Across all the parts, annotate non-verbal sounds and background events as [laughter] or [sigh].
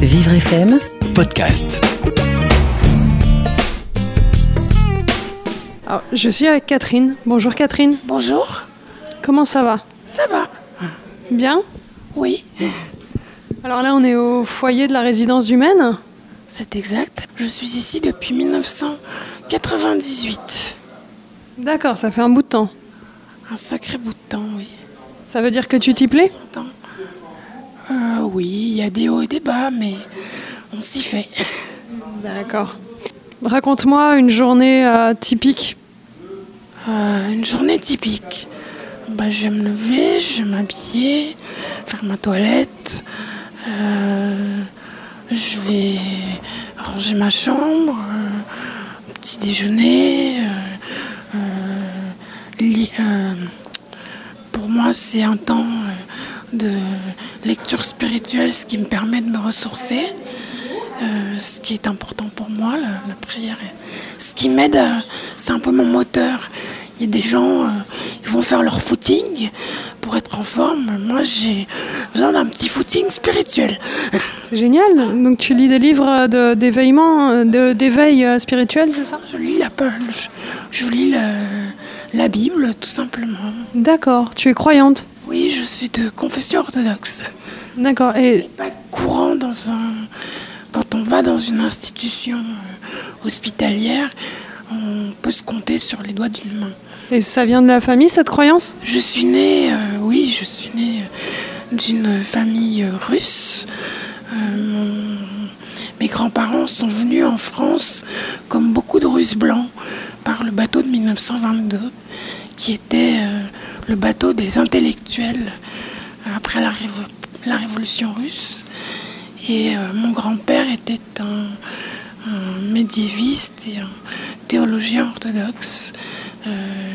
Vivre FM podcast. Alors, je suis avec Catherine. Bonjour Catherine. Bonjour, Comment ça va? Ça va Bien? Oui, Alors là, on est au foyer de la résidence du Maine. c'est exact. Je suis ici depuis 1998. D'accord, ça fait un bout de temps. Un sacré bout de temps, oui. Ça veut dire que tu t'y plais? Oui, il y a des hauts et des bas, mais on s'y fait. [laughs] D'accord. Raconte-moi une journée euh, typique. Euh, une journée typique. Bah, je vais me lever, je vais m'habiller, faire ma toilette. euh, je vais ranger ma chambre, petit déjeuner. pour moi, c'est un temps de lecture spirituelle, ce qui me permet de me ressourcer. Euh, ce qui est important pour moi, la, la prière. Ce qui m'aide, à- c'est un peu mon moteur. Il y a des gens, euh, ils vont faire leur footing pour être en forme. Moi, j'ai besoin d'un petit footing spirituel. [laughs] C'est génial. Donc tu lis des livres d'éveillement, euh, de- d'éveil euh, spirituel, c'est ça? Je lis la, je, je lis la, la Bible, tout simplement. D'accord. Tu es croyante? Oui, je suis de confession orthodoxe. D'accord. Et C'est pas courant dans un. Quand on va dans une institution euh, hospitalière, on peut se compter sur les doigts d'une main. Et ça vient de la famille, cette croyance? Je suis née, euh, oui, je suis née euh, d'une famille russe. Euh, mon- mes grands-parents sont venus en France, comme beaucoup de Russes blancs, par le bateau de 1922, qui était euh, le bateau des intellectuels après la, révo- la révolution russe. Et euh, mon grand-père était un, médiéviste et un théologien orthodoxe euh,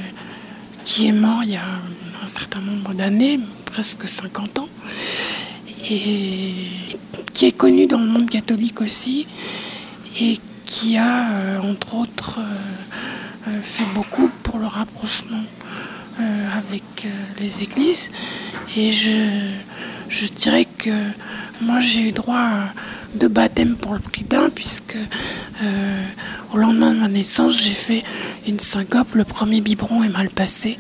qui est mort il y a un certain nombre d'années, presque 50 ans, et qui est connu dans le monde catholique aussi, et qui a, euh, entre autres, fait beaucoup pour le rapprochement avec euh, les églises. Et je, je dirais que moi j'ai eu droit à deux baptêmes pour le prix d'un, puisque euh, au lendemain de ma naissance, j'ai fait une syncope. Le premier biberon est mal passé.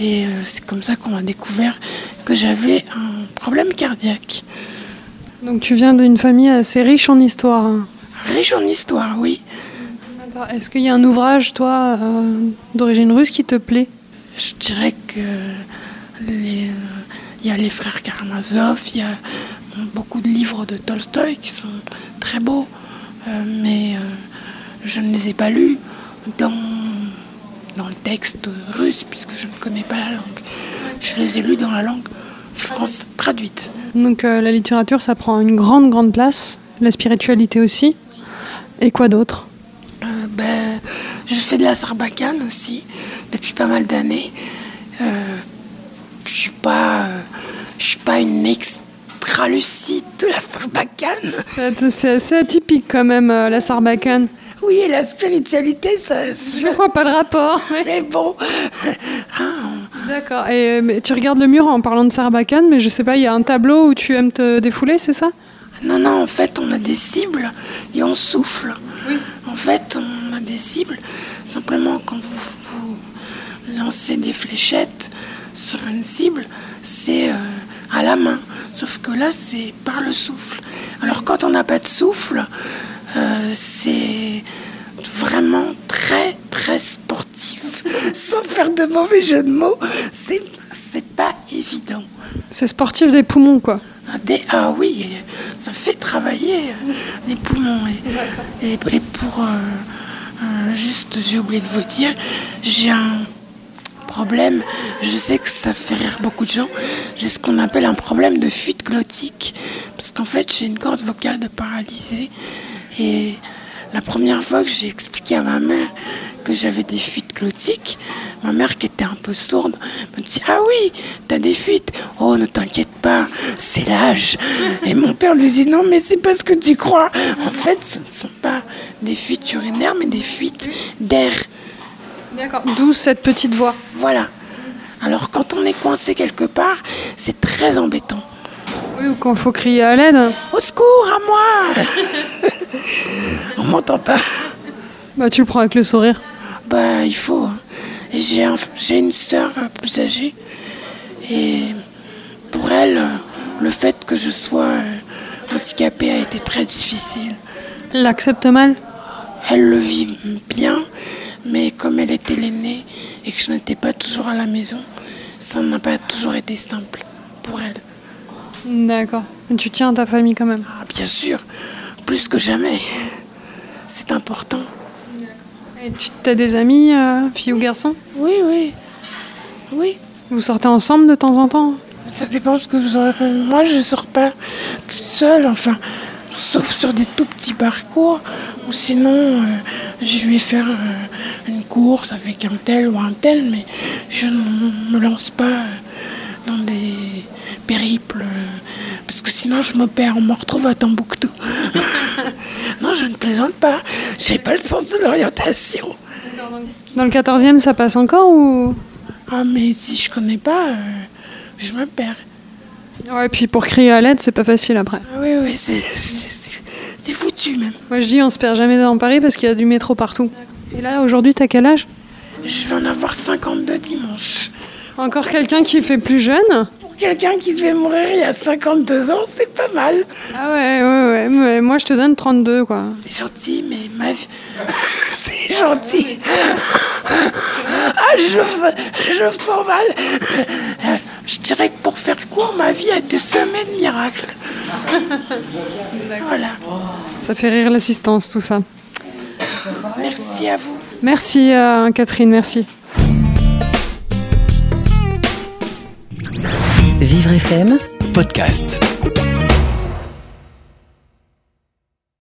Et euh, c'est comme ça qu'on a découvert que j'avais un problème cardiaque. Donc tu viens d'une famille assez riche en histoire. hein. Riche en histoire, oui. Est-ce qu'il y a un ouvrage, toi, euh, d'origine russe qui te plaît? Je dirais que il y a les frères Karamazov, il y a beaucoup de livres de Tolstoï qui sont très beaux, euh, mais euh, je ne les ai pas lus dans, dans le texte russe puisque je ne connais pas la langue. Je les ai lus dans la langue française traduite. Donc euh, la littérature, ça prend une grande, grande place. La spiritualité aussi. Et quoi d'autre? Ben, je fais de la sarbacane aussi depuis pas mal d'années. Euh, je suis pas, euh, je suis pas une extra lucide de la sarbacane. C'est assez atypique quand même, euh, la sarbacane. Oui, et la spiritualité, ça. Je vois pas le rapport. mais- Mais bon, [laughs] D'accord. Et mais tu regardes le mur en parlant de sarbacane, mais je sais pas, il y a un tableau où tu aimes te défouler, c'est ça? Non, non, en fait, on a des cibles et on souffle. En fait, on a des cibles. Simplement, quand vous, vous lancez des fléchettes sur une cible, c'est euh, à la main. Sauf que là, c'est par le souffle. Alors, quand on n'a pas de souffle, euh, c'est vraiment très, très sportif. [laughs] Sans faire de mauvais jeu de mots, c'est c'est pas évident. C'est sportif des poumons, quoi. Ah, des- ah oui, ça fait travailler euh, les poumons. Et, et- et pour. euh, juste, j'ai oublié de vous dire, j'ai un problème, je sais que ça fait rire beaucoup de gens, j'ai ce qu'on appelle un problème de fuite glottique. Parce qu'en fait, j'ai une corde vocale de paralysée. Et la première fois que j'ai expliqué à ma mère que j'avais des fuites glottiques, ma mère qui était un peu sourde me dit Ah oui, t'as des fuites. Oh, ne t'inquiète pas, c'est l'âge. Et mon père lui dit Non, mais c'est pas ce que tu crois. En fait, ce ne sont pas des fuites urinaires, mais des fuites d'air. D'accord. D'où cette petite voix. Voilà. Alors quand on est coincé quelque part, c'est très embêtant. Oui, ou quand faut crier à l'aide. Au secours, à moi [laughs] On m'entend pas. Bah, tu le prends avec le sourire. Bah, il faut. Et J'ai un- j'ai une sœur plus âgée. Et pour elle, le fait que je sois euh, handicapée a été très difficile. Elle l'accepte mal? Elle le vit bien, mais comme elle était l'aînée et que je n'étais pas toujours à la maison, ça n'a pas toujours été simple pour elle. D'accord. Tu tiens à ta famille quand même. Ah, bien sûr, plus que jamais. [laughs] C'est important. Et tu as des amis, euh, filles ou garçons? Oui, oui. Oui. Vous sortez ensemble de temps en temps? Ça dépend ce que vous aurez. Moi, je sors pas toute seule, enfin, sauf sur des tout petits parcours, ou sinon, euh, je vais faire euh, une course avec un tel ou un tel, mais je ne me lance pas euh, dans des périples, parce que sinon, je me perds, on me retrouve à Tombouctou. [laughs] non, je ne plaisante pas, j'ai pas le sens de l'orientation. Dans le 14e, ça passe encore ou? Ah, mais si je connais pas, euh, je me perds. Ouais, puis pour crier à l'aide, c'est pas facile après. Ah oui, oui, c'est- foutu même. Moi, je dis, on se perd jamais dans Paris parce qu'il y a du métro partout. Et là, aujourd'hui, t'as quel âge? Je vais en avoir 52 dimanche. Encore quelqu'un qui fait plus jeune? Pour quelqu'un qui devait mourir il y a 52 ans, c'est pas mal. Ah ouais, ouais, ouais. Mais moi, je te donne 32, quoi. C'est gentil, mais ma vie. [laughs] c'est gentil. ah, je, je, je me sens mal. Je dirais que pour faire court, ma vie a été semée de miracles. voilà. Ça fait rire l'assistance, tout ça. Merci à vous. Merci, euh, Catherine, merci. Vivre FM podcast.